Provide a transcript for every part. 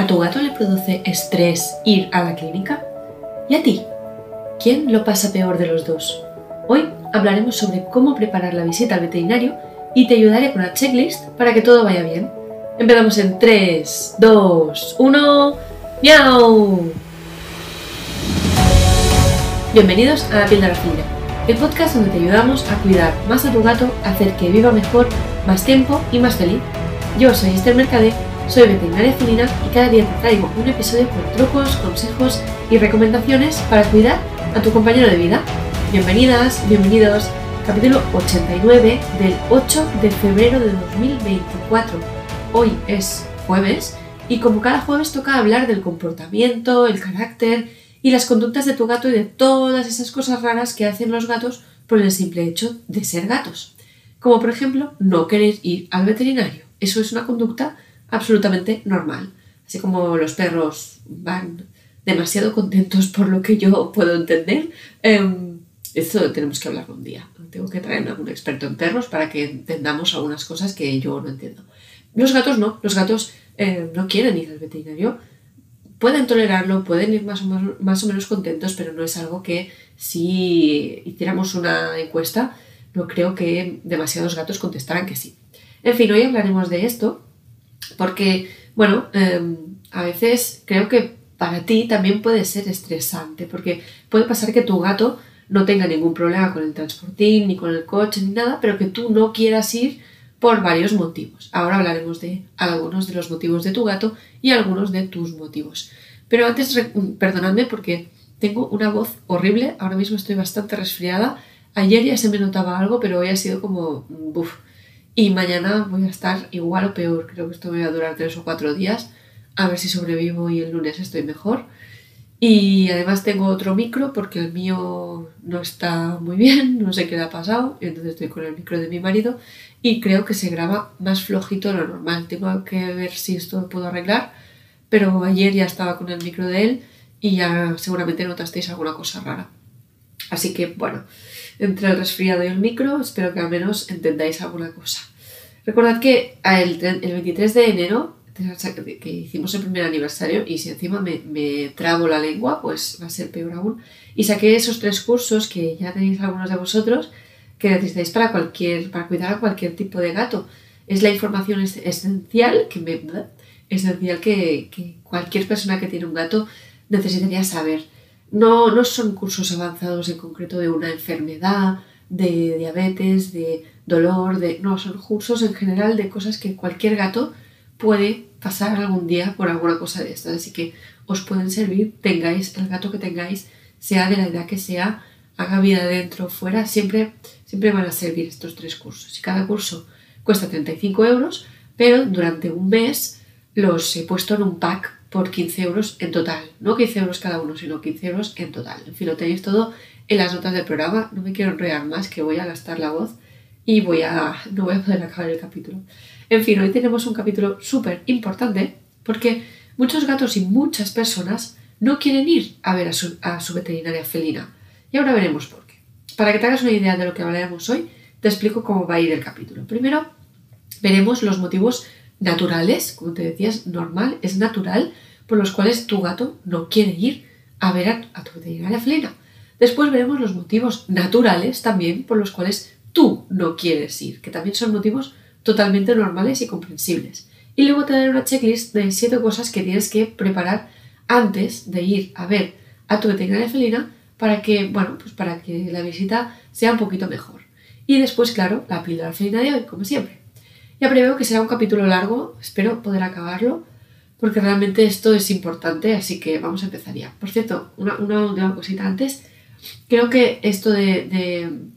¿A tu gato le produce estrés ir a la clínica? ¿Y a ti? ¿Quién lo pasa peor de los dos? Hoy hablaremos sobre cómo preparar la visita al veterinario y te ayudaré con la checklist para que todo vaya bien. Empezamos en 3, 2, 1, ¡miau! Bienvenidos a La piel de la fila, el podcast donde te ayudamos a cuidar más a tu gato, hacer que viva mejor, más tiempo y más feliz. Yo soy Esther Mercade soy veterinaria felina y cada día te traigo un episodio con trucos, consejos y recomendaciones para cuidar a tu compañero de vida. Bienvenidas, bienvenidos, capítulo 89 del 8 de febrero de 2024. Hoy es jueves y como cada jueves toca hablar del comportamiento, el carácter y las conductas de tu gato y de todas esas cosas raras que hacen los gatos por el simple hecho de ser gatos. Como por ejemplo no querer ir al veterinario. Eso es una conducta absolutamente normal. Así como los perros van demasiado contentos por lo que yo puedo entender. Eh, esto tenemos que hablar un día. Tengo que traer a algún experto en perros para que entendamos algunas cosas que yo no entiendo. Los gatos no, los gatos em, no quieren ir al veterinario. Pueden tolerarlo, pueden ir más o menos contentos, pero no es algo que si hiciéramos una encuesta, no creo que demasiados gatos contestaran que sí. En fin, hoy hablaremos de esto porque, bueno, em, a veces creo que para ti también puede ser estresante, porque puede pasar que tu gato no tenga ningún problema con el transportín, ni con el coche, ni nada, pero que tú no quieras ir por varios motivos. Ahora hablaremos de algunos de los motivos de tu gato y algunos de tus motivos. Pero antes, perdonadme porque tengo una voz horrible, ahora mismo estoy bastante resfriada. Ayer ya se me notaba algo, pero hoy ha sido como, buf, y mañana voy a estar igual o peor. Creo que esto me va a durar tres o cuatro días. A ver si sobrevivo y el lunes estoy mejor. Y además tengo otro micro porque el mío no está muy bien, no sé qué le ha pasado. Y entonces estoy con el micro de mi marido y creo que se graba más flojito lo normal. Tengo que ver si esto lo puedo arreglar. Pero ayer ya estaba con el micro de él y ya seguramente notasteis alguna cosa rara. Así que bueno, entre el resfriado y el micro, espero que al menos entendáis alguna cosa. Recordad que el, 23 de enero, que hicimos el primer aniversario, y si encima me, me trabo la lengua, pues va a ser peor aún. Y saqué esos tres cursos que ya tenéis algunos de vosotros, que necesitáis para, cualquier, para cuidar a cualquier tipo de gato. Es la información esencial que, me, esencial que, que cualquier persona que tiene un gato necesitaría saber no, no son cursos avanzados en concreto de una enfermedad, de diabetes, de dolor, de. No, son cursos en general de cosas que cualquier gato puede pasar algún día por alguna cosa de estas. Así que os pueden servir, tengáis el gato que tengáis, sea de la edad que sea, haga vida dentro o fuera, siempre, siempre van a servir estos tres cursos. Y cada curso cuesta 35 euros, pero durante un mes los he puesto en un pack por 15 euros en total. No 15 euros cada uno, sino 15 euros en total. En fin, lo tenéis todo en las notas del programa. No me quiero enrollar más, que voy a gastar la voz y voy a, no voy a poder acabar el capítulo. En fin, hoy tenemos un capítulo súper importante porque muchos gatos y muchas personas no quieren ir a ver a su, a su veterinaria felina. Y ahora veremos por qué. Para que te hagas una idea de lo que hablaremos hoy, te explico cómo va a ir el capítulo. Primero, veremos los motivos naturales, como te decías, normal, es natural, por los cuales tu gato no quiere ir a ver a, tu veterinaria felina. Después veremos los motivos naturales también por los cuales tú no quieres ir, que también son motivos totalmente normales y comprensibles. Y luego te daré una checklist de siete cosas que tienes que preparar antes de ir a ver a tu veterinaria felina para que, bueno, pues para que la visita sea un poquito mejor. Y después, claro, la píldora felina de hoy, como siempre. Ya preveo que será un capítulo largo, espero poder acabarlo, porque realmente esto es importante, así que vamos a empezar ya. Por cierto, una, cosita antes. Creo que esto de,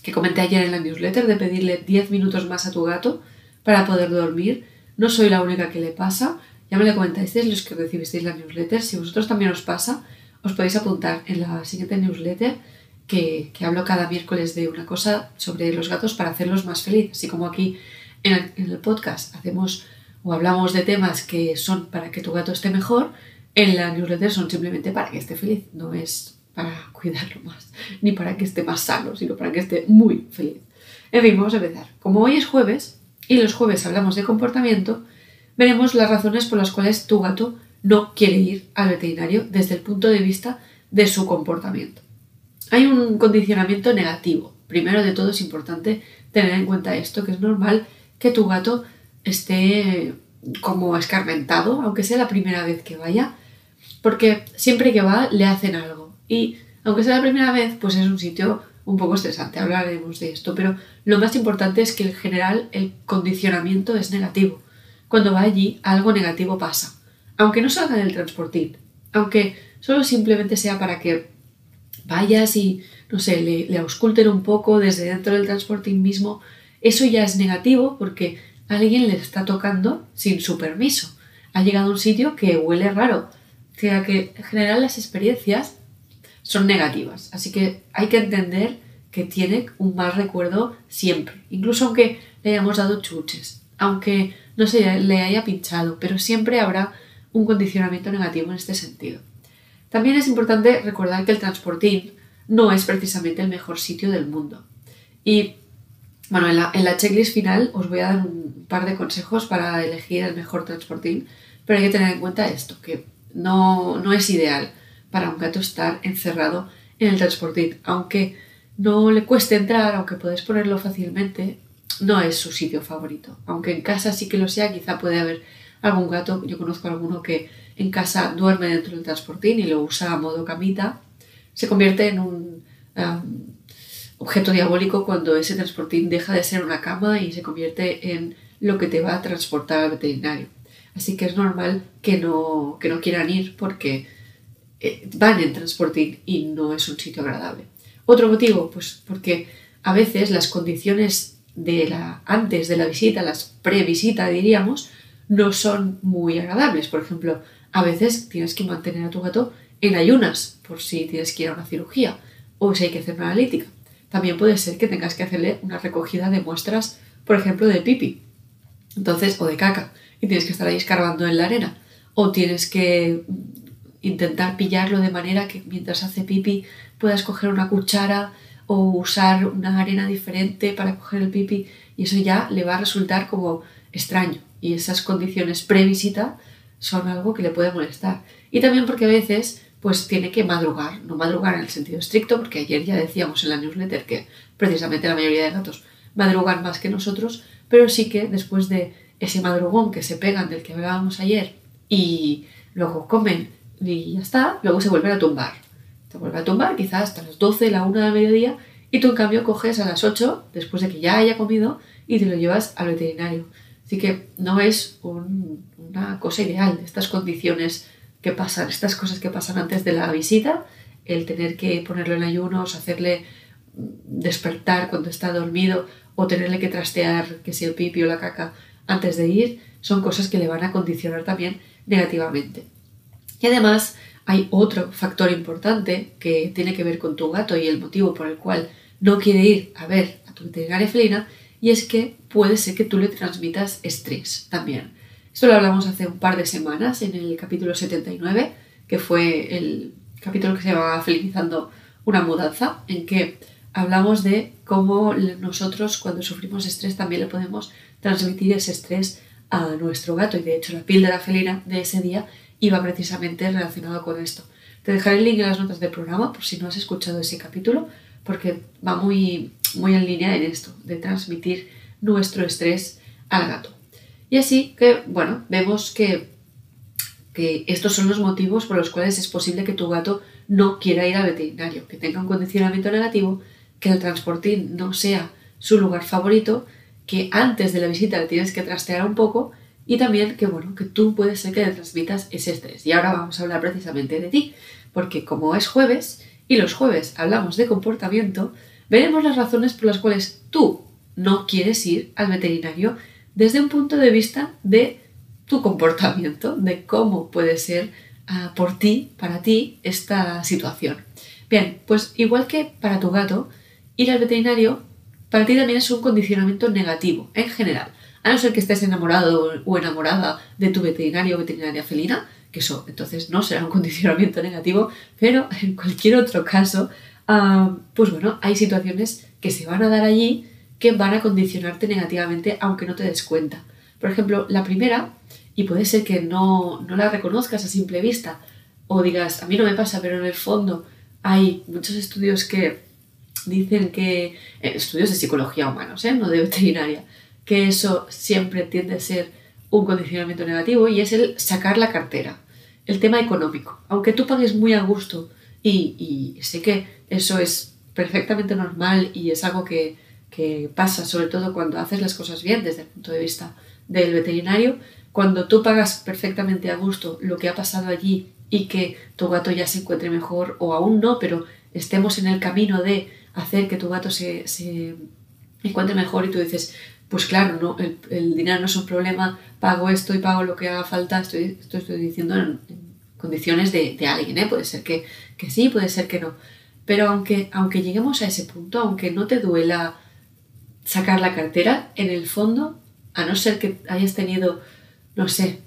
que comenté ayer en la newsletter, de pedirle 10 minutos más a tu gato para poder dormir, no soy la única que le pasa. Ya me lo comentasteis los que recibisteis la newsletter. Si vosotros también os pasa, os podéis apuntar en la siguiente newsletter que, que hablo cada miércoles de una cosa sobre los gatos para hacerlos más felices. Así como aquí en el, podcast hacemos o hablamos de temas que son para que tu gato esté mejor, en la newsletter son simplemente para que esté feliz, no es para cuidarlo más, ni para que esté más sano, sino para que esté muy feliz. En fin, vamos a empezar. Como hoy es jueves y los jueves hablamos de comportamiento, veremos las razones por las cuales tu gato no quiere ir al veterinario desde el punto de vista de su comportamiento. Hay un condicionamiento negativo. Primero de todo es importante tener en cuenta esto, que es normal que tu gato esté como escarmentado, aunque sea la primera vez que vaya, porque siempre que va le hacen algo. Y aunque sea la primera vez, pues es un sitio un poco estresante, hablaremos de esto, pero lo más importante es que en general el condicionamiento es negativo. Cuando va allí, algo negativo pasa. Aunque no salga del transportín, aunque solo simplemente sea para que vayas y, no sé, le, le ausculten un poco desde dentro del transportín mismo, eso ya es negativo porque alguien le está tocando sin su permiso. Ha llegado a un sitio que huele raro. O sea que en general las experiencias son negativas. Así que hay que entender que tiene un mal recuerdo siempre. Incluso aunque le hayamos dado chuches, aunque no se le haya pinchado, pero siempre habrá un condicionamiento negativo en este sentido. También es importante recordar que el transportín no es precisamente el mejor sitio del mundo. Y bueno, en la, checklist final os voy a dar un par de consejos para elegir el mejor transportín, pero hay que tener en cuenta esto, que no, no es ideal para un gato estar encerrado en el transportín, aunque no le cueste entrar, aunque podéis ponerlo fácilmente, no es su sitio favorito. Aunque en casa sí que lo sea, quizá puede haber algún gato, yo conozco alguno que en casa duerme dentro del transportín y lo usa a modo camita, se convierte en un objeto diabólico cuando ese transportín deja de ser una cama y se convierte en lo que te va a transportar al veterinario. Así que es normal que no, que no quieran ir porque eh, van en transportín y no es un sitio agradable. Otro motivo, pues porque a veces las condiciones antes de la visita, las previsita diríamos, no son muy agradables. Por ejemplo, a veces tienes que mantener a tu gato en ayunas por si tienes que ir a una cirugía o si hay que hacer una analítica. También puede ser que tengas que hacerle una recogida de muestras, por ejemplo, de pipi. Entonces, o de caca. Y tienes que estar ahí escarbando en la arena. O tienes que intentar pillarlo de manera que mientras hace pipi puedas coger una cuchara o usar una arena diferente para coger el pipi. Y eso ya le va a resultar como extraño. Y esas condiciones previsita son algo que le puede molestar. Y también porque a veces pues tiene que madrugar, no madrugar en el sentido estricto, porque ayer ya decíamos en la newsletter que precisamente la mayoría de gatos madrugan más que nosotros, pero sí que después de ese madrugón que se pegan del que hablábamos ayer y luego comen y ya está, luego se vuelven a tumbar. Se vuelve a tumbar quizás hasta las 12, la 1 del mediodía y tú en cambio coges a las 8, después de que ya haya comido, y te lo llevas al veterinario. Así que no es una cosa ideal estas condiciones que pasan, estas cosas que pasan antes de la visita, el tener que ponerlo en ayunos, hacerle despertar cuando está dormido o tenerle que trastear que si el pipi o la caca antes de ir, son cosas que le van a condicionar también negativamente. Y además hay otro factor importante que tiene que ver con tu gato y el motivo por el cual no quiere ir a ver a tu veterinaria felina y es que puede ser que tú le transmitas estrés también. Esto lo hablamos hace un par de semanas en el capítulo 79, que fue el capítulo que se llamaba Felicizando una mudanza, en que hablamos de cómo nosotros cuando sufrimos estrés también le podemos transmitir ese estrés a nuestro gato y de hecho la píldora felina de ese día iba precisamente relacionado con esto. Te dejaré el link en las notas del programa por si no has escuchado ese capítulo porque va muy, muy en línea en esto, de transmitir nuestro estrés al gato. Y así que, bueno, vemos que, que estos son los motivos por los cuales es posible que tu gato no quiera ir al veterinario, que tenga un condicionamiento negativo, que el transportín no sea su lugar favorito, que antes de la visita le tienes que trastear un poco y también que, bueno, que tú puedes ser que le transmitas ese estrés. Y ahora vamos a hablar precisamente de ti, porque como es jueves y los jueves hablamos de comportamiento, veremos las razones por las cuales tú no quieres ir al veterinario desde un punto de vista de tu comportamiento, de cómo puede ser ah, por ti, para ti, esta situación. Bien, pues igual que para tu gato, ir al veterinario para ti también es un condicionamiento negativo, en general. A no ser que estés enamorado o enamorada de tu veterinario o veterinaria felina, que eso entonces no será un condicionamiento negativo, pero en cualquier otro caso, ah, pues bueno, hay situaciones que se van a dar allí que van a condicionarte negativamente aunque no te des cuenta. Por ejemplo, la primera y puede ser que no, no la reconozcas a simple vista o digas, a mí no me pasa, pero en el fondo hay muchos estudios que dicen que, eh, estudios de psicología humanos, ¿eh? no de veterinaria, que eso siempre tiende a ser un condicionamiento negativo y es el sacar la cartera, el tema económico. Aunque tú pagues muy a gusto y, y sé que eso es perfectamente normal y es algo que, que pasa sobre todo cuando haces las cosas bien desde el punto de vista del veterinario, cuando tú pagas perfectamente a gusto lo que ha pasado allí y que tu gato ya se encuentre mejor o aún no, pero estemos en el camino de hacer que tu gato se, se encuentre mejor y tú dices, pues claro, no, el, dinero no es un problema, pago esto y pago lo que haga falta, estoy, esto estoy diciendo en, condiciones de, de, alguien, ¿eh? puede ser que, que, sí, puede ser que no. Pero aunque, aunque lleguemos a ese punto, aunque no te duela sacar la cartera, en el fondo, a no ser que hayas tenido no sé,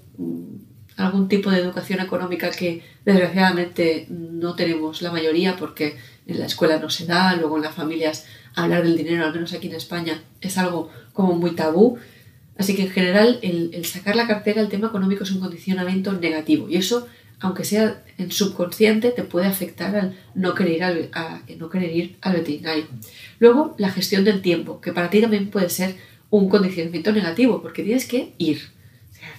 algún tipo de educación económica que desgraciadamente no tenemos la mayoría porque en la escuela no se da, luego en las familias hablar del dinero, al menos aquí en España, es algo como muy tabú. Así que en general el, sacar la cartera, el tema económico es un condicionamiento negativo y eso, aunque sea en subconsciente, te puede afectar al no querer ir al, no querer ir al veterinario. Luego, la gestión del tiempo, que para ti también puede ser un condicionamiento negativo porque tienes que ir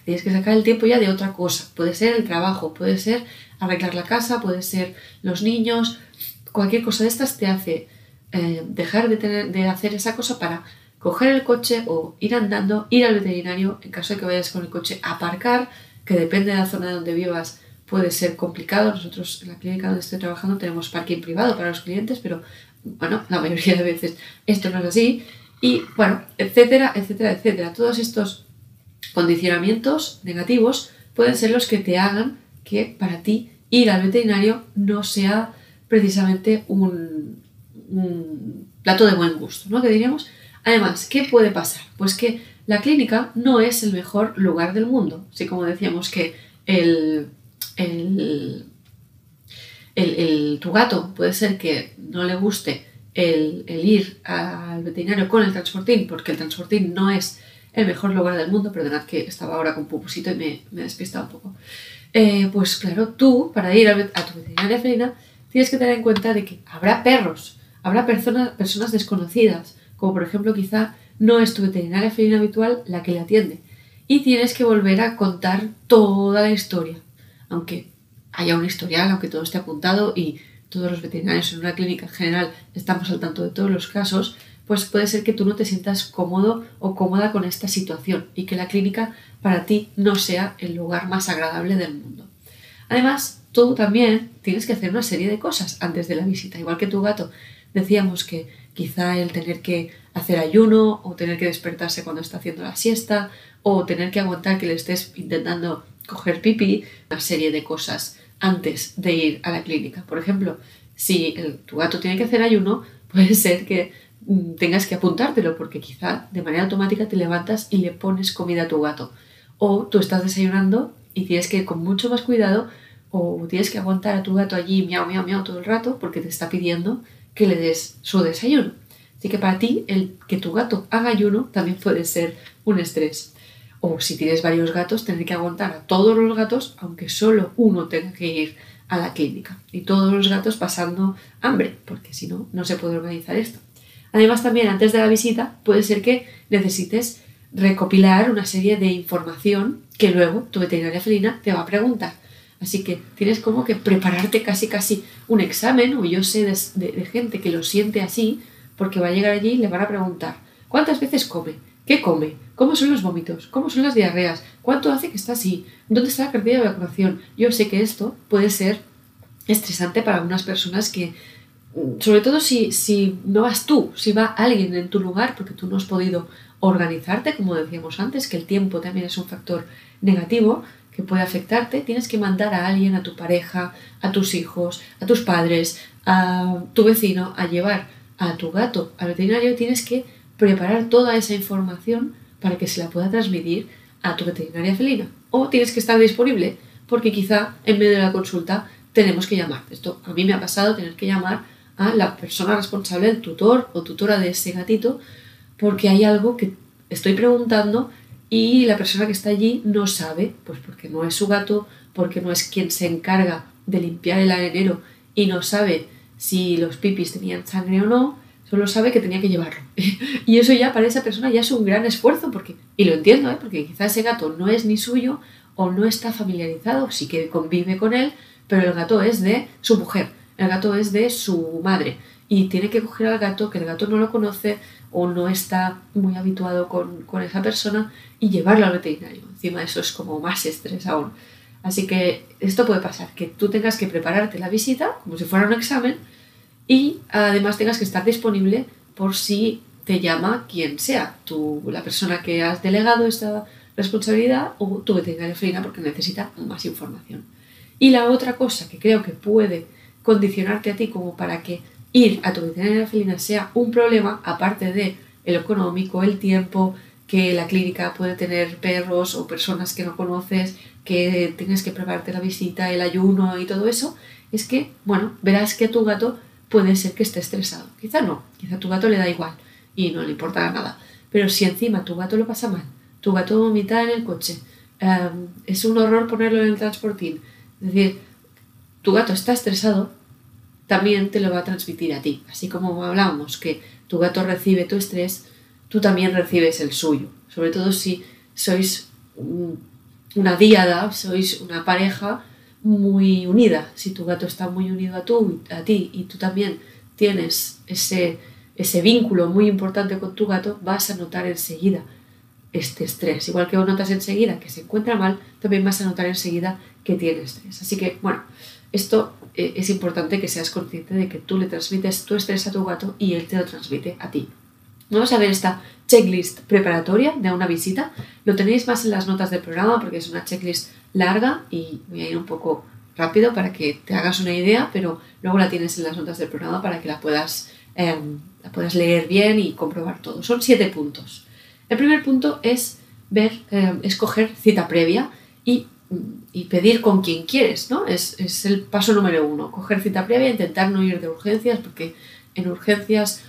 Tienes que sacar el tiempo ya de otra cosa. Puede ser el trabajo, puede ser arreglar la casa, puede ser los niños. Cualquier cosa de estas te hace eh, dejar de hacer esa cosa para coger el coche o ir andando, ir al veterinario en caso de que vayas con el coche, aparcar, que depende de la zona donde vivas puede ser complicado. Nosotros en la clínica donde estoy trabajando tenemos parking privado para los clientes, pero bueno, la mayoría de veces esto no es así. Y bueno, etcétera, etcétera, etcétera. Todos estos condicionamientos negativos pueden ser los que te hagan que para ti ir al veterinario no sea precisamente un, plato de buen gusto, ¿no? Que diríamos. Además, ¿qué puede pasar? Pues que la clínica no es el mejor lugar del mundo. Así como decíamos que el, el, el, tu gato puede ser que no le guste el, el, ir al veterinario con el transportín, porque el transportín no es el mejor lugar del mundo, perdonad que estaba ahora con pupusito y me, me he despistado un poco. Eh, pues claro, tú, para ir a, tu veterinaria felina, tienes que tener en cuenta de que habrá perros, habrá personas, personas desconocidas, como por ejemplo quizá no es tu veterinaria felina habitual la que le atiende. Y tienes que volver a contar toda la historia, aunque haya un historial, aunque todo esté apuntado y todos los veterinarios en una clínica en general estamos al tanto de todos los casos, pues puede ser que tú no te sientas cómodo o cómoda con esta situación y que la clínica para ti no sea el lugar más agradable del mundo. Además, tú también tienes que hacer una serie de cosas antes de la visita, igual que tu gato. Decíamos que quizá el tener que hacer ayuno o tener que despertarse cuando está haciendo la siesta o tener que aguantar que le estés intentando coger pipi, una serie de cosas antes de ir a la clínica. Por ejemplo, si tu gato tiene que hacer ayuno, puede ser que Mm, tengas que apuntártelo porque quizá de manera automática te levantas y le pones comida a tu gato. O tú estás desayunando y tienes que ir con mucho más cuidado o tienes que aguantar a tu gato allí miau, miau, miau todo el rato porque te está pidiendo que le des su desayuno. Así que para ti el que tu gato haga ayuno también puede ser un estrés. O si tienes varios gatos, tener que aguantar a todos los gatos aunque solo uno tenga que ir a la clínica. Y todos los gatos pasando hambre, porque si no, no se puede organizar esto. Además, también antes de la visita puede ser que necesites recopilar una serie de información que luego tu veterinaria felina te va a preguntar. Así que tienes como que prepararte casi casi un examen, o yo sé de, gente que lo siente así, porque va a llegar allí y le van a preguntar ¿cuántas veces come? ¿Qué come? ¿Cómo son los vómitos? ¿Cómo son las diarreas? ¿Cuánto hace que está así? ¿Dónde está la cartilla de vacunación? Yo sé que esto puede ser estresante para algunas personas que sobre todo si, si no vas tú, si va alguien en tu lugar, porque tú no has podido organizarte, como decíamos antes, que el tiempo también es un factor negativo que puede afectarte, tienes que mandar a alguien, a tu pareja, a tus hijos, a tus padres, a tu vecino, a llevar a tu gato al veterinario, tienes que preparar toda esa información para que se la pueda transmitir a tu veterinaria felina. O tienes que estar disponible porque quizá en medio de la consulta tenemos que llamar. Esto a mí me ha pasado tener que llamar a la persona responsable, el tutor o tutora de ese gatito, porque hay algo que estoy preguntando y la persona que está allí no sabe, pues porque no es su gato, porque no es quien se encarga de limpiar el arenero y no sabe si los pipis tenían sangre o no, solo sabe que tenía que llevarlo. y eso ya para esa persona ya es un gran esfuerzo, porque, y lo entiendo, ¿eh? porque quizás ese gato no es ni suyo o no está familiarizado, sí que convive con él, pero el gato es de su mujer, el gato es de su madre y tiene que coger al gato que el gato no lo conoce o no está muy habituado con, con esa persona y llevarlo al veterinario. Encima eso es como más estrés aún. Así que esto puede pasar, que tú tengas que prepararte la visita como si fuera un examen y además tengas que estar disponible por si te llama quien sea, tú, la persona que has delegado esta responsabilidad o tu veterinario felina porque necesita más información. Y la otra cosa que creo que puede condicionarte a ti como para que ir a tu veterinaria felina sea un problema, aparte de el económico, el tiempo, que la clínica puede tener perros o personas que no conoces, que tienes que prepararte la visita, el ayuno y todo eso, es que, bueno, verás que tu gato puede ser que esté estresado. Quizá no, quizá tu gato le da igual y no le importa nada. Pero si encima tu gato lo pasa mal, tu gato vomita en el coche, em, es un horror ponerlo en el transportín, es decir, tu gato está estresado, también te lo va a transmitir a ti. Así como hablábamos que tu gato recibe tu estrés, tú también recibes el suyo. Sobre todo si sois una diada, sois una pareja muy unida. Si tu gato está muy unido a, tú, a ti y tú también tienes ese, ese vínculo muy importante con tu gato, vas a notar enseguida este estrés. Igual que notas enseguida que se encuentra mal, también vas a notar enseguida que tiene estrés. Así que, bueno, esto eh, es importante que seas consciente de que tú le transmites tu estrés a tu gato y él te lo transmite a ti. Vamos a ver esta checklist preparatoria de una visita. Lo tenéis más en las notas del programa porque es una checklist larga y voy a ir un poco rápido para que te hagas una idea, pero luego la tienes en las notas del programa para que la puedas, la puedas leer bien y comprobar todo. Son siete puntos. El primer punto es ver, em, escoger cita previa y y pedir con quien quieres, ¿no? Es, es, el paso número uno, coger cita previa, intentar no ir de urgencias, porque en urgencias,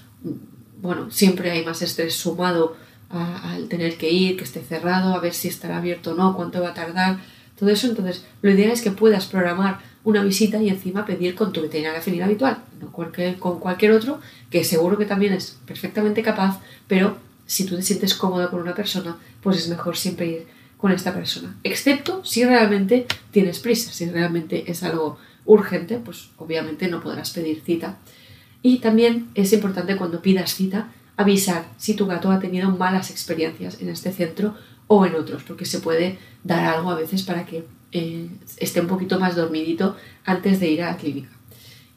bueno, siempre hay más estrés sumado al tener que ir, que esté cerrado, a ver si estará abierto o no, cuánto va a tardar, todo eso. Entonces, lo ideal es que puedas programar una visita y encima pedir con tu veterinaria felina habitual, no cualquier, con cualquier otro, que seguro que también es perfectamente capaz, pero si tú te sientes cómodo con una persona, pues es mejor siempre ir con esta persona, excepto si realmente tienes prisa, si realmente es algo urgente, pues obviamente no podrás pedir cita. Y también es importante cuando pidas cita avisar si tu gato ha tenido malas experiencias en este centro o en otros, porque se puede dar algo a veces para que eh, esté un poquito más dormidito antes de ir a la clínica.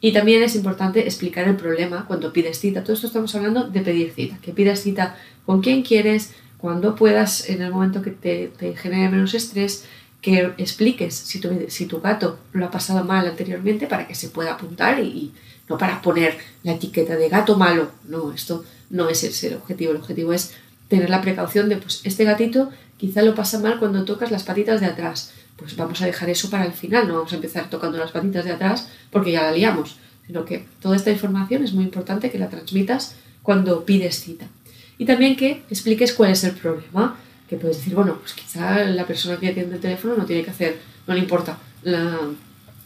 Y también es importante explicar el problema cuando pides cita. Todo esto estamos hablando de pedir cita, que pidas cita con quien quieres, cuando puedas, en el momento que te, te genere menos estrés, que expliques si tu, si tu, gato lo ha pasado mal anteriormente para que se pueda apuntar y, no para poner la etiqueta de gato malo. No, esto no es el, el objetivo. El objetivo es tener la precaución de, pues, este gatito quizá lo pasa mal cuando tocas las patitas de atrás. Pues vamos a dejar eso para el final, no vamos a empezar tocando las patitas de atrás porque ya la liamos. Sino que toda esta información es muy importante que la transmitas cuando pides cita. Y también que expliques cuál es el problema. Que puedes decir, bueno, pues quizá la persona que atiende el teléfono no tiene que hacer, no le importa la,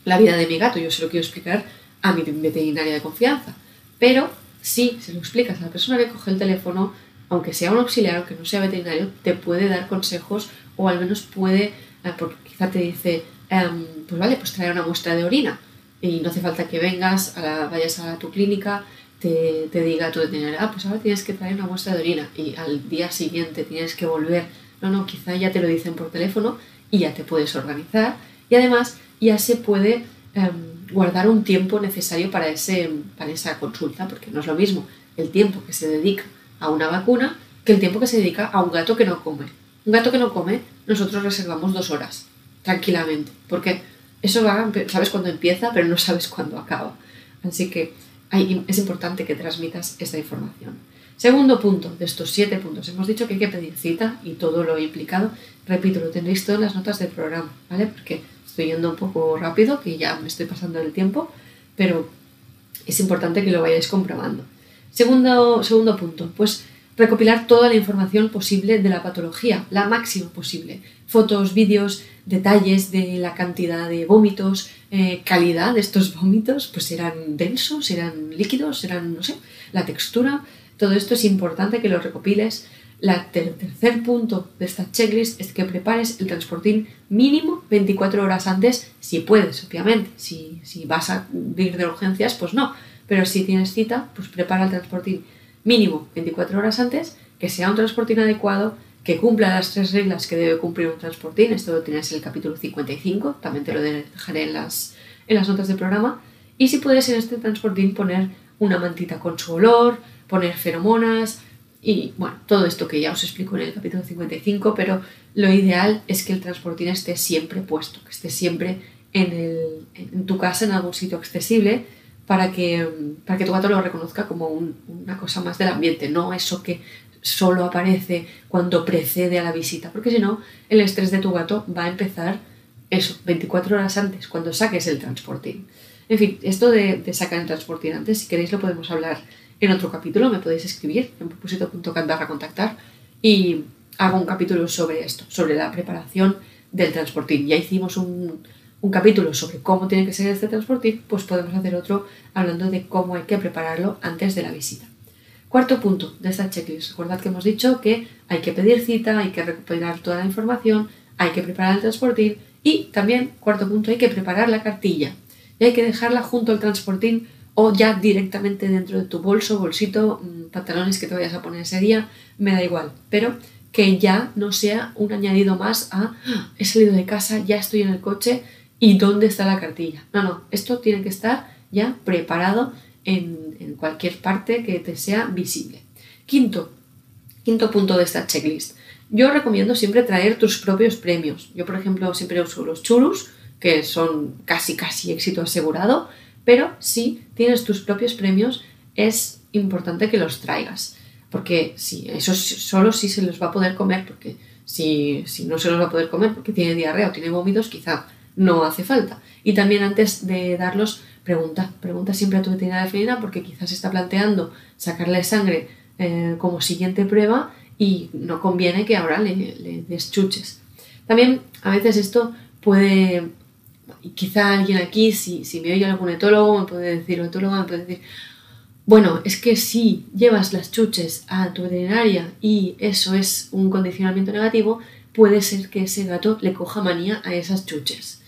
la vida de mi gato, yo se lo quiero explicar a mi veterinaria de confianza. Pero si se lo explicas a la persona que coge el teléfono, aunque sea un auxiliar, aunque no sea veterinario, te puede dar consejos o al menos puede, eh, porque quizá te dice, em, pues vale, pues trae una muestra de orina y no hace falta que vengas, a la, vayas a tu clínica te, te diga tu veterinario, ah, pues ahora tienes que traer una muestra de orina y al día siguiente tienes que volver. No, no, quizá ya te lo dicen por teléfono y ya te puedes organizar. Y además ya se puede em, guardar un tiempo necesario para, ese, para esa consulta, porque no es lo mismo el tiempo que se dedica a una vacuna que el tiempo que se dedica a un gato que no come. Un gato que no come, nosotros reservamos dos horas, tranquilamente, porque eso va, sabes cuándo empieza, pero no sabes cuándo acaba. Así que es importante que transmitas esta información. Segundo punto de estos siete puntos. Hemos dicho que hay que pedir cita y todo lo implicado. Repito, lo tendréis todas las notas del programa, ¿vale? Porque estoy yendo un poco rápido, que ya me estoy pasando el tiempo, pero es importante que lo vayáis comprobando. Segundo, segundo punto, pues recopilar toda la información posible de la patología, la máxima posible. Fotos, vídeos, detalles de la cantidad de vómitos, eh, calidad de estos vómitos, pues eran densos, eran líquidos, eran, no sé, la textura. Todo esto es importante que lo recopiles. La el tercer punto de esta checklist es que prepares el transportín mínimo 24 horas antes, si puedes, obviamente. Si, si vas a ir de urgencias, pues no. Pero si tienes cita, pues prepara el transportín mínimo 24 horas antes, que sea un transportín adecuado, que cumpla las tres reglas que debe cumplir un transportín. Esto lo tienes en el capítulo 55, también te lo dejaré en las, en las notas del programa. Y si puedes en este transportín poner una mantita con su olor, poner feromonas y bueno, todo esto que ya os explico en el capítulo 55, pero lo ideal es que el transportín esté siempre puesto, que esté siempre en, el, en tu casa, en algún sitio accesible, para que, para que tu gato lo reconozca como una cosa más del ambiente, no eso que solo aparece cuando precede a la visita, porque si no, el estrés de tu gato va a empezar eso, 24 horas antes, cuando saques el transportín. En fin, esto de, sacar el transportín antes, si queréis lo podemos hablar en otro capítulo, me podéis escribir en propósito.cat barra contactar y hago un capítulo sobre esto, sobre la preparación del transportín. Ya hicimos un, un capítulo sobre cómo tiene que ser este transporte, pues podemos hacer otro hablando de cómo hay que prepararlo antes de la visita. Cuarto punto de esta checklist. Recordad que hemos dicho que hay que pedir cita, hay que recuperar toda la información, hay que preparar el transportín y también, cuarto punto, hay que preparar la cartilla. Y hay que dejarla junto al transportín o ya directamente dentro de tu bolso, bolsito, mm, pantalones que te vayas a poner ese día, me da igual. Pero que ya no sea un añadido más a ah, he salido de casa, ya estoy en el coche, ¿Y dónde está la cartilla? No, no, esto tiene que estar ya preparado en, cualquier parte que te sea visible. Quinto, quinto punto de esta checklist. Yo recomiendo siempre traer tus propios premios. Yo, por ejemplo, siempre uso los churus, que son casi, casi éxito asegurado, pero si tienes tus propios premios, es importante que los traigas. Porque si eso solo sí se los va a poder comer, porque si, si no se los va a poder comer porque tiene diarrea o tiene vómitos, quizá no hace falta. Y también antes de darlos, pregunta, pregunta siempre a tu veterinaria felina porque quizás está planteando sacarle sangre eh, como siguiente prueba y no conviene que ahora le, le deschuches. También a veces esto puede, quizá alguien aquí, si, si me oye algún etólogo, me puede decir, o etóloga me puede decir, bueno, es que si llevas las chuches a tu veterinaria y eso es un condicionamiento negativo, puede ser que ese gato le coja manía a esas chuches.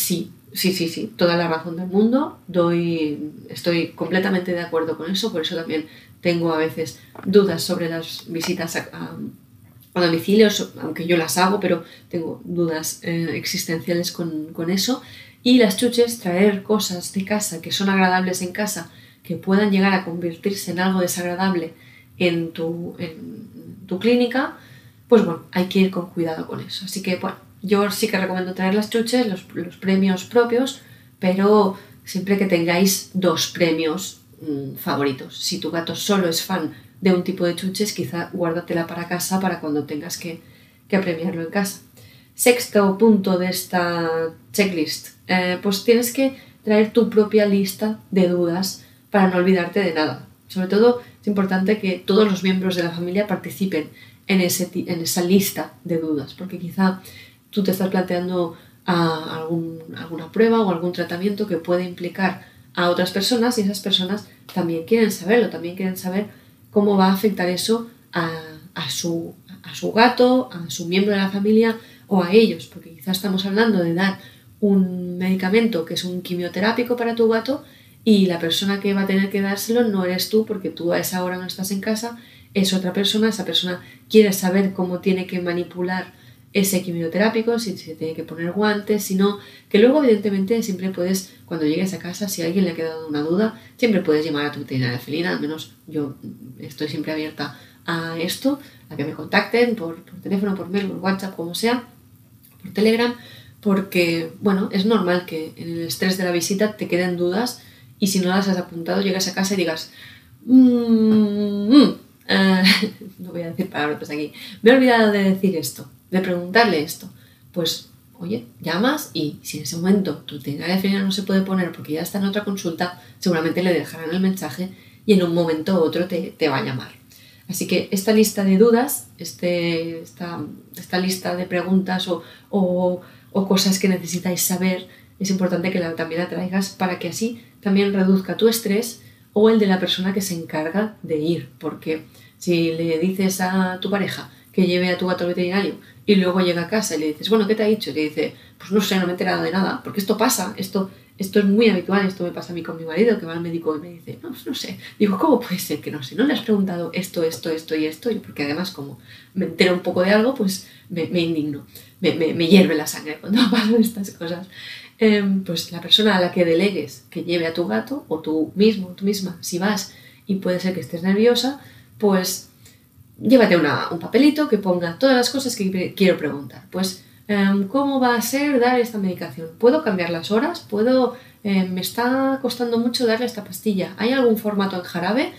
Sí, sí, sí, sí, toda la razón del mundo. Doy, estoy completamente de acuerdo con eso, por eso también tengo a veces dudas sobre las visitas a, domicilios, aunque yo las hago, pero tengo dudas eh, existenciales con, con, eso. Y las chuches, traer cosas de casa que son agradables en casa, que puedan llegar a convertirse en algo desagradable en tu, en tu clínica, pues bueno, hay que ir con cuidado con eso. Así que bueno, yo sí que recomiendo traer las chuches, los, premios propios, pero siempre que tengáis dos premios mm, favoritos. Si tu gato solo es fan de un tipo de chuches, quizá guárdatela para casa para cuando tengas que, premiarlo en casa. Sexto punto de esta checklist, eh, pues tienes que traer tu propia lista de dudas para no olvidarte de nada. Sobre todo es importante que todos los miembros de la familia participen en, ese, en esa lista de dudas, porque quizá tú te estás planteando a alguna prueba o algún tratamiento que puede implicar a otras personas y esas personas también quieren saberlo, también quieren saber cómo va a afectar eso a, su, a su gato, a su miembro de la familia o a ellos, porque quizás estamos hablando de dar un medicamento que es un quimioterápico para tu gato y la persona que va a tener que dárselo no eres tú porque tú a esa hora no estás en casa, es otra persona, esa persona quiere saber cómo tiene que manipular ese quimioterápico, si se tiene que poner guantes, sino que luego evidentemente siempre puedes, cuando llegues a casa, si a alguien le ha quedado una duda, siempre puedes llamar a tu veterinaria felina, al menos yo estoy siempre abierta a esto, a que me contacten por, teléfono, por mail, por WhatsApp, como sea, por Telegram, porque, bueno, es normal que en el estrés de la visita te queden dudas y si no las has apuntado, llegas a casa y digas, mmm, no voy a decir palabras aquí, me he olvidado de decir esto de preguntarle esto. Pues, oye, llamas y si en ese momento tu veterinaria final no se puede poner porque ya está en otra consulta, seguramente le dejarán el mensaje y en un momento u otro te, va a llamar. Así que esta lista de dudas, este, esta, esta lista de preguntas o, o, o, cosas que necesitáis saber, es importante que la, también la traigas para que así también reduzca tu estrés o el de la persona que se encarga de ir. Porque si le dices a tu pareja que lleve a tu gato veterinario y luego llega a casa y le dices, bueno, ¿qué te ha dicho? Y le dice, pues no sé, no me he enterado de nada, porque esto pasa, esto, esto es muy habitual, esto me pasa a mí con mi marido, que va al médico y me dice, no, pues no sé. Digo, ¿cómo puede ser que no sé? ¿No le has preguntado esto, esto, esto y esto? Y porque además como me entero un poco de algo, pues me, indigno, me, me, hierve la sangre cuando pasan estas cosas. Eh, pues la persona a la que delegues que lleve a tu gato, o tú mismo, tú misma, si vas y puede ser que estés nerviosa, pues llévate un papelito que ponga todas las cosas que quiero preguntar. Pues, um, ¿cómo va a ser dar esta medicación? ¿Puedo cambiar las horas? ¿Puedo, eh, me está costando mucho darle esta pastilla? ¿Hay algún formato en jarabe?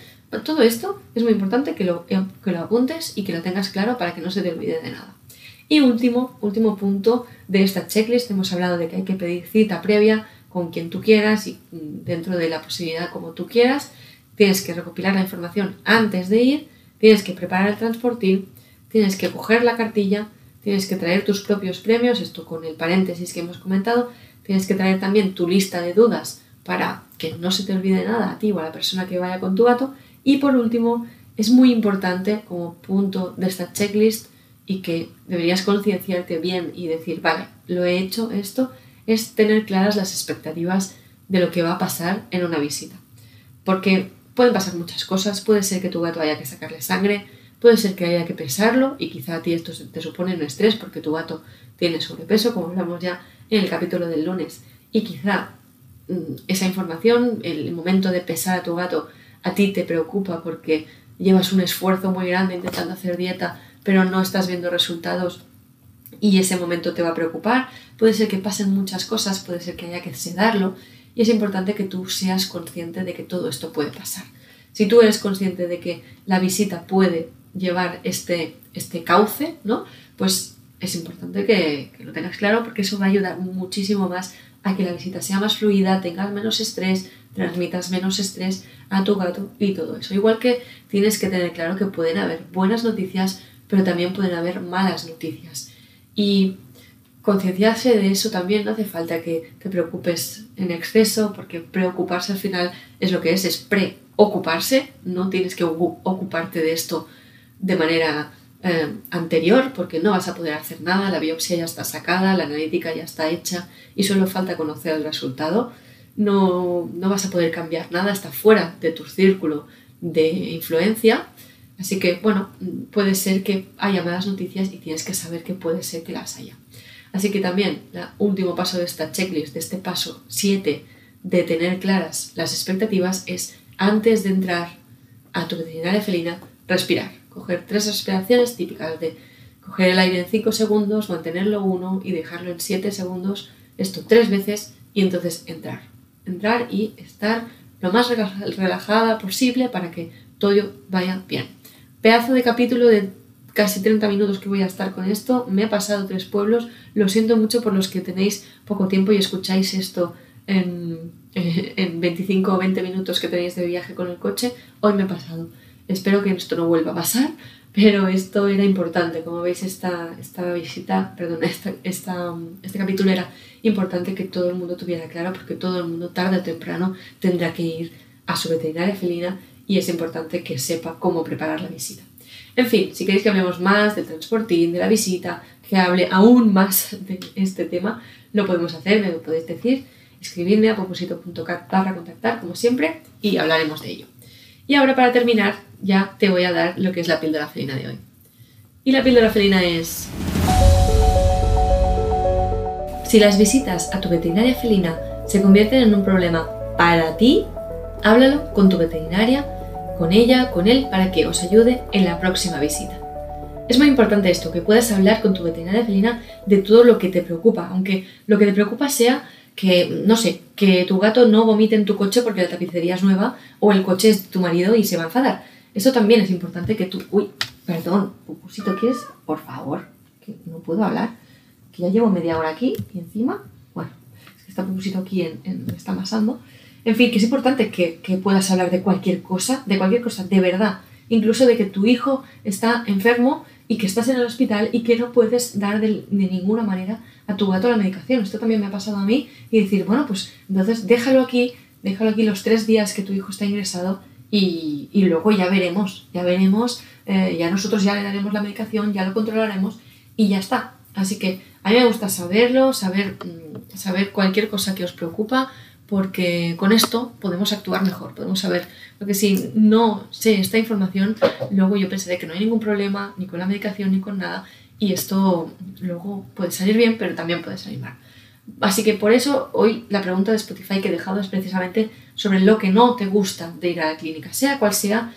Todo esto es muy importante que lo, eh, que lo apuntes y que lo tengas claro para que no se te olvide de nada. Y último, último punto de esta checklist, hemos hablado de que hay que pedir cita previa con quien tú quieras y mm, dentro de la posibilidad como tú quieras. Tienes que recopilar la información antes de ir tienes que preparar el transportín, tienes que coger la cartilla, tienes que traer tus propios premios, esto con el paréntesis que hemos comentado, tienes que traer también tu lista de dudas para que no se te olvide nada a ti o a la persona que vaya con tu gato. Y por último, es muy importante como punto de esta checklist y que deberías concienciarte bien y decir, vale, lo he hecho esto, es tener claras las expectativas de lo que va a pasar en una visita. Porque Pueden pasar muchas cosas, puede ser que tu gato haya que sacarle sangre, puede ser que haya que pesarlo y quizá a ti esto te supone un estrés porque tu gato tiene sobrepeso, como hablamos ya en el capítulo del lunes, y quizá mm, esa información, el momento de pesar a tu gato, a ti te preocupa porque llevas un esfuerzo muy grande intentando hacer dieta, pero no estás viendo resultados y ese momento te va a preocupar. Puede ser que pasen muchas cosas, puede ser que haya que sedarlo y es importante que tú seas consciente de que todo esto puede pasar. Si tú eres consciente de que la visita puede llevar este, este cauce, ¿no? Pues es importante que, lo tengas claro porque eso va a ayudar muchísimo más a que la visita sea más fluida, tengas menos estrés, transmitas menos estrés a tu gato y todo eso. Igual que tienes que tener claro que pueden haber buenas noticias, pero también pueden haber malas noticias. Y concienciarse de eso también, no hace falta que te preocupes en exceso, porque preocuparse al final es lo que es, es preocuparse, no tienes que ocuparte de esto de manera eh, anterior, porque no vas a poder hacer nada, la biopsia ya está sacada, la analítica ya está hecha y solo falta conocer el resultado. No, no vas a poder cambiar nada, está fuera de tu círculo de influencia. Así que, bueno, puede ser que haya malas noticias y tienes que saber que puede ser que las haya. Así que también el último paso de esta checklist, de este paso 7 de tener claras las expectativas, es antes de entrar a tu veterinaria felina, respirar. Coger tres respiraciones típicas de coger el aire en 5 segundos, mantenerlo 1 y dejarlo en 7 segundos, esto tres veces y entonces entrar. Entrar y estar lo más relajada posible para que todo vaya bien. Pedazo de capítulo de casi 30 minutos que voy a estar con esto. Me he pasado tres pueblos. Lo siento mucho por los que tenéis poco tiempo y escucháis esto en, en 25 o 20 minutos que tenéis de viaje con el coche. Hoy me he pasado. Espero que esto no vuelva a pasar, pero esto era importante. Como veis, esta, esta visita, perdón, esta, esta, este capítulo era importante que todo el mundo tuviera claro porque todo el mundo tarde o temprano tendrá que ir a su veterinaria felina y es importante que sepa cómo preparar la visita. En fin, si queréis que hablemos más del transportín, de la visita, que hable aún más de este tema, lo podemos hacer, me lo podéis decir, escribidme a propósito.cat para contactar, como siempre, y hablaremos de ello. Y ahora para terminar, ya te voy a dar lo que es la píldora felina de hoy. Y la píldora felina es... Si las visitas a tu veterinaria felina se convierten en un problema para ti, háblalo con tu veterinaria con ella, con él, para que os ayude en la próxima visita. Es muy importante esto, que puedas hablar con tu veterinaria felina de todo lo que te preocupa, aunque lo que te preocupa sea que, no sé, que tu gato no vomite en tu coche porque la tapicería es nueva o el coche es de tu marido y se va a enfadar. Eso también es importante que tú... Uy, perdón, Pupusito, ¿quieres? Por favor, que no puedo hablar, que ya llevo media hora aquí y encima... Bueno, es que está Pupusito aquí en, está amasando. En fin, que es importante que, que, puedas hablar de cualquier cosa, de cualquier cosa de verdad, incluso de que tu hijo está enfermo y que estás en el hospital y que no puedes dar de, ninguna manera a tu gato la medicación. Esto también me ha pasado a mí y decir, bueno, pues entonces déjalo aquí, déjalo aquí los tres días que tu hijo está ingresado y, luego ya veremos, ya veremos, eh, ya nosotros ya le daremos la medicación, ya lo controlaremos y ya está. Así que a mí me gusta saberlo, saber, mm, saber cualquier cosa que os preocupa, porque con esto podemos actuar mejor, podemos saber, porque si no sé esta información, luego yo pensaré que no hay ningún problema ni con la medicación ni con nada y esto luego puede salir bien, pero también puede salir mal. Así que por eso hoy la pregunta de Spotify que he dejado es precisamente sobre lo que no te gusta de ir a la clínica, sea cual sea,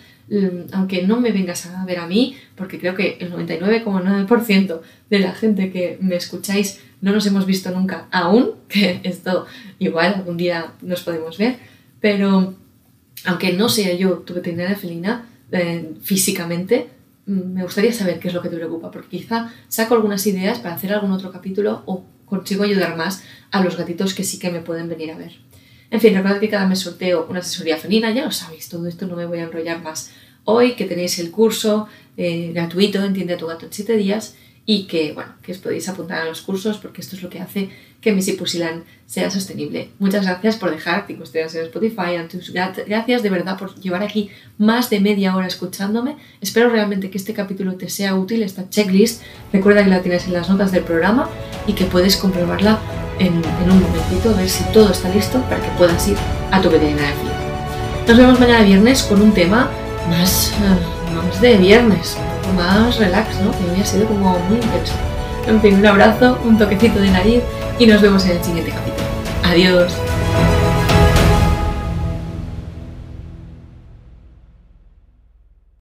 aunque no me vengas a ver a mí, porque creo que el 99,9% de la gente que me escucháis no nos hemos visto nunca aún, que esto igual algún día nos podemos ver, pero aunque no sea yo tu veterinaria felina eh, físicamente, mm, me gustaría saber qué es lo que te preocupa, porque quizá saco algunas ideas para hacer algún otro capítulo o consigo ayudar más a los gatitos que sí que me pueden venir a ver. En fin, recordad que cada mes sorteo una asesoría felina, ya lo sabéis, todo esto no me voy a enrollar más. Hoy que tenéis el curso eh, gratuito, Entiende a tu gato en 7 días, y que, bueno, que os podéis apuntar a los cursos porque esto es lo que hace que Missy Pusilan sea sostenible. Muchas gracias por dejar 5 estrellas en Spotify, gracias de verdad por llevar aquí más de media hora escuchándome. Espero realmente que este capítulo te sea útil, esta checklist. Recuerda que la tienes en las notas del programa y que puedes comprobarla en, un momentito, a ver si todo está listo para que puedas ir a tu veterinaria Nos vemos mañana viernes con un tema más, eh, más de viernes más relax, ¿no? Que hoy ha sido como muy intenso. En fin, un abrazo, un toquecito de nariz y nos vemos en el siguiente capítulo. Adiós.